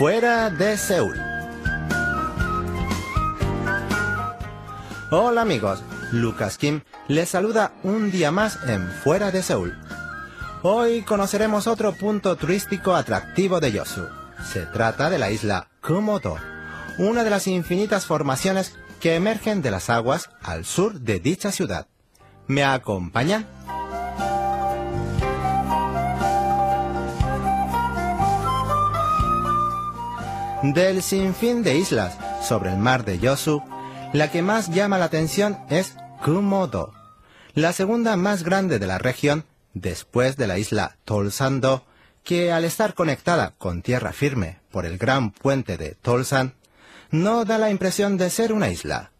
Fuera de Seúl. Hola amigos, Lucas Kim les saluda un día más en Fuera de Seúl. Hoy conoceremos otro punto turístico atractivo de Yosu. Se trata de la isla Kumodo, una de las infinitas formaciones que emergen de las aguas al sur de dicha ciudad. ¿Me acompañan? Del sinfín de islas sobre el mar de Yosu, la que más llama la atención es Kumodo, la segunda más grande de la región después de la isla Tolsando, que al estar conectada con tierra firme por el gran puente de Tolsan, no da la impresión de ser una isla.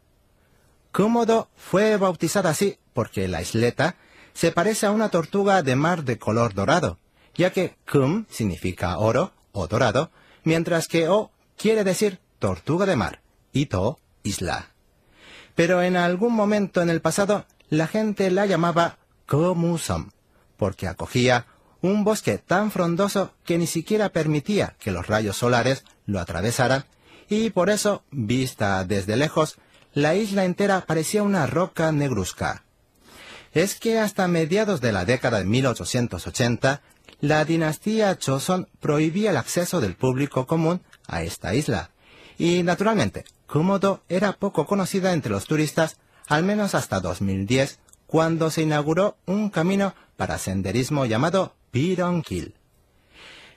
Kumodo fue bautizada así porque la isleta se parece a una tortuga de mar de color dorado, ya que Kum significa oro o dorado, mientras que O quiere decir tortuga de mar y To isla. Pero en algún momento en el pasado la gente la llamaba Komusam, porque acogía un bosque tan frondoso que ni siquiera permitía que los rayos solares lo atravesaran, y por eso, vista desde lejos, la isla entera parecía una roca negruzca. Es que hasta mediados de la década de 1880, la dinastía Choson prohibía el acceso del público común a esta isla, y naturalmente, Komodo era poco conocida entre los turistas, al menos hasta 2010, cuando se inauguró un camino para senderismo llamado Pironkil.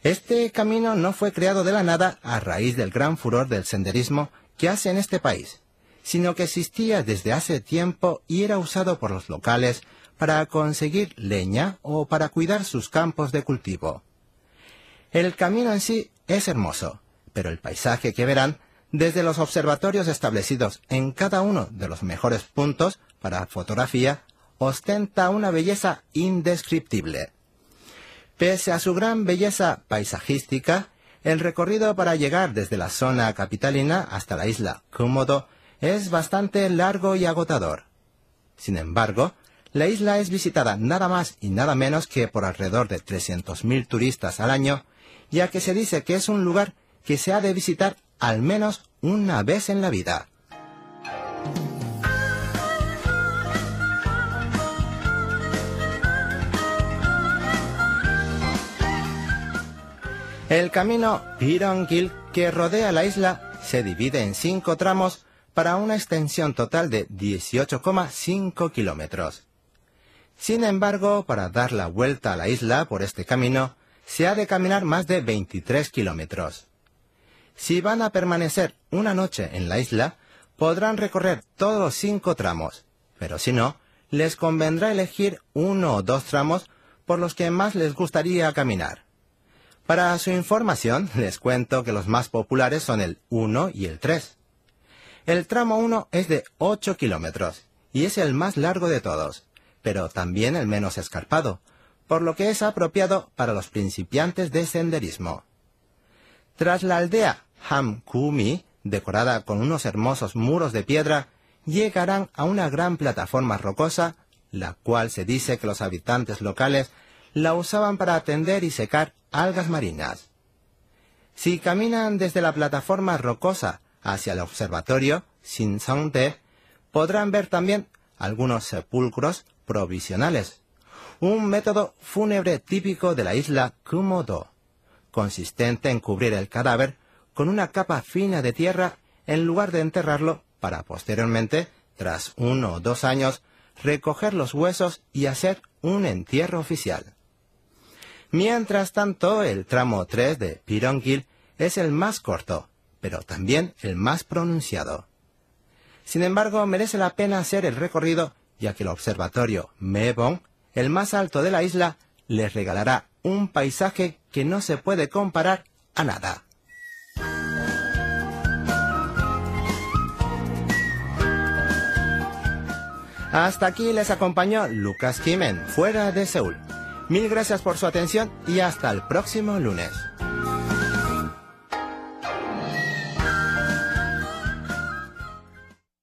Este camino no fue creado de la nada a raíz del gran furor del senderismo que hace en este país, sino que existía desde hace tiempo y era usado por los locales para conseguir leña o para cuidar sus campos de cultivo. El camino en sí es hermoso, pero el paisaje que verán desde los observatorios establecidos en cada uno de los mejores puntos para fotografía ostenta una belleza indescriptible. Pese a su gran belleza paisajística, el recorrido para llegar desde la zona capitalina hasta la isla Komodo es bastante largo y agotador. Sin embargo, la isla es visitada nada más y nada menos que por alrededor de 300.000 turistas al año, ya que se dice que es un lugar que se ha de visitar al menos una vez en la vida. El camino Pirongil que rodea la isla se divide en cinco tramos para una extensión total de 18,5 kilómetros. Sin embargo, para dar la vuelta a la isla por este camino, se ha de caminar más de 23 kilómetros. Si van a permanecer una noche en la isla, podrán recorrer todos los cinco tramos, pero si no, les convendrá elegir uno o dos tramos por los que más les gustaría caminar. Para su información, les cuento que los más populares son el 1 y el 3. El tramo 1 es de 8 kilómetros y es el más largo de todos, pero también el menos escarpado, por lo que es apropiado para los principiantes de senderismo. Tras la aldea Hamkumi, decorada con unos hermosos muros de piedra, llegarán a una gran plataforma rocosa, la cual se dice que los habitantes locales la usaban para atender y secar algas marinas. Si caminan desde la plataforma rocosa hacia el observatorio Sinsongde, podrán ver también algunos sepulcros provisionales, un método fúnebre típico de la isla Kumodo, consistente en cubrir el cadáver con una capa fina de tierra en lugar de enterrarlo para posteriormente, tras uno o dos años, recoger los huesos y hacer un entierro oficial. Mientras tanto, el tramo 3 de Pirongil es el más corto, pero también el más pronunciado. Sin embargo, merece la pena hacer el recorrido, ya que el observatorio Mebong, el más alto de la isla, les regalará un paisaje que no se puede comparar a nada. Hasta aquí les acompañó Lucas Jimen, fuera de Seúl. Mil gracias por su atención y hasta el próximo lunes.